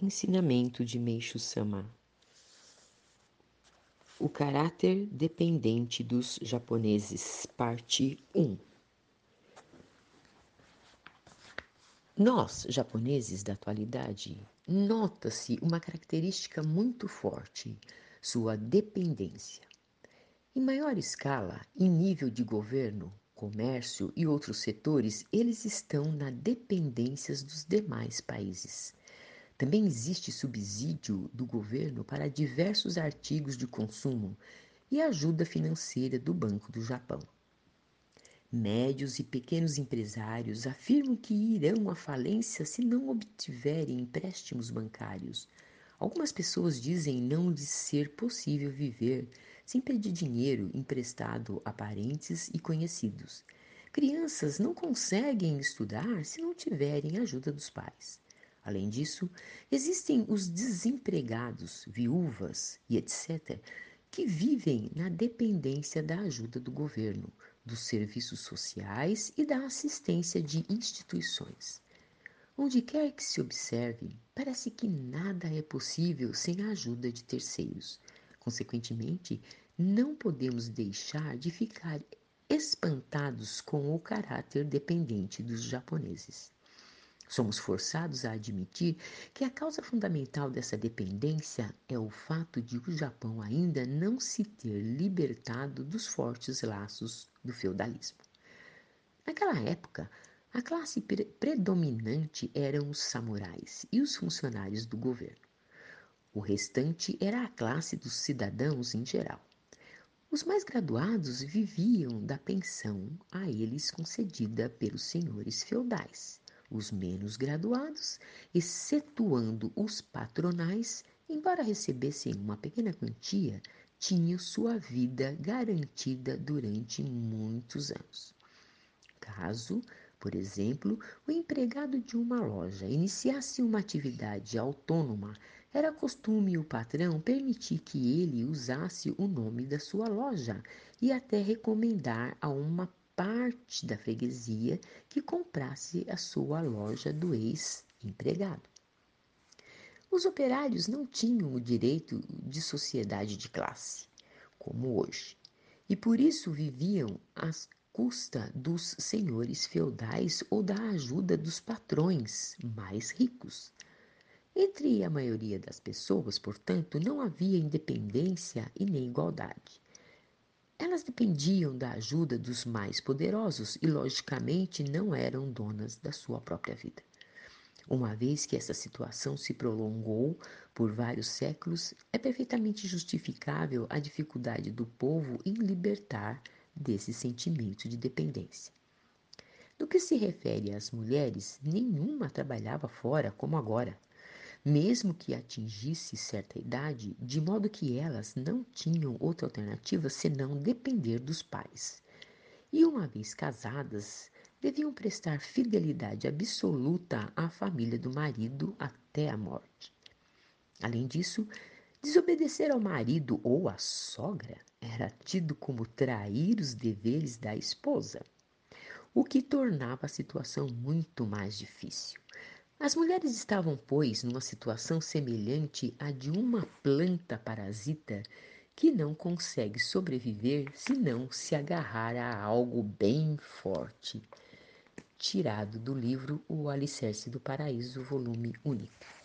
Ensinamento de Meixo Sama O caráter dependente dos japoneses, parte 1 Nós, japoneses da atualidade, nota-se uma característica muito forte, sua dependência. Em maior escala, em nível de governo, comércio e outros setores, eles estão na dependência dos demais países. Também existe subsídio do governo para diversos artigos de consumo e ajuda financeira do Banco do Japão. Médios e pequenos empresários afirmam que irão à falência se não obtiverem empréstimos bancários. Algumas pessoas dizem não lhes ser possível viver sem pedir dinheiro emprestado a parentes e conhecidos. Crianças não conseguem estudar se não tiverem ajuda dos pais. Além disso, existem os desempregados, viúvas e etc., que vivem na dependência da ajuda do governo, dos serviços sociais e da assistência de instituições. Onde quer que se observe, parece que nada é possível sem a ajuda de terceiros. Consequentemente, não podemos deixar de ficar espantados com o caráter dependente dos japoneses. Somos forçados a admitir que a causa fundamental dessa dependência é o fato de o Japão ainda não se ter libertado dos fortes laços do feudalismo. Naquela época, a classe pre predominante eram os samurais e os funcionários do governo. O restante era a classe dos cidadãos em geral. Os mais graduados viviam da pensão a eles concedida pelos senhores feudais os menos graduados, excetuando os patronais, embora recebessem uma pequena quantia, tinham sua vida garantida durante muitos anos. Caso, por exemplo, o empregado de uma loja iniciasse uma atividade autônoma, era costume o patrão permitir que ele usasse o nome da sua loja e até recomendar a uma parte da freguesia que comprasse a sua loja do ex-empregado. Os operários não tinham o direito de sociedade de classe, como hoje, e por isso viviam às custa dos senhores feudais ou da ajuda dos patrões mais ricos. Entre a maioria das pessoas, portanto, não havia independência e nem igualdade. Elas dependiam da ajuda dos mais poderosos e, logicamente, não eram donas da sua própria vida. Uma vez que essa situação se prolongou por vários séculos, é perfeitamente justificável a dificuldade do povo em libertar desse sentimento de dependência. No que se refere às mulheres, nenhuma trabalhava fora como agora mesmo que atingisse certa idade, de modo que elas não tinham outra alternativa senão depender dos pais. E uma vez casadas, deviam prestar fidelidade absoluta à família do marido até a morte. Além disso, desobedecer ao marido ou à sogra era tido como trair os deveres da esposa, o que tornava a situação muito mais difícil. As mulheres estavam, pois, numa situação semelhante à de uma planta parasita que não consegue sobreviver se não se agarrar a algo bem forte. Tirado do livro O Alicerce do Paraíso, volume único.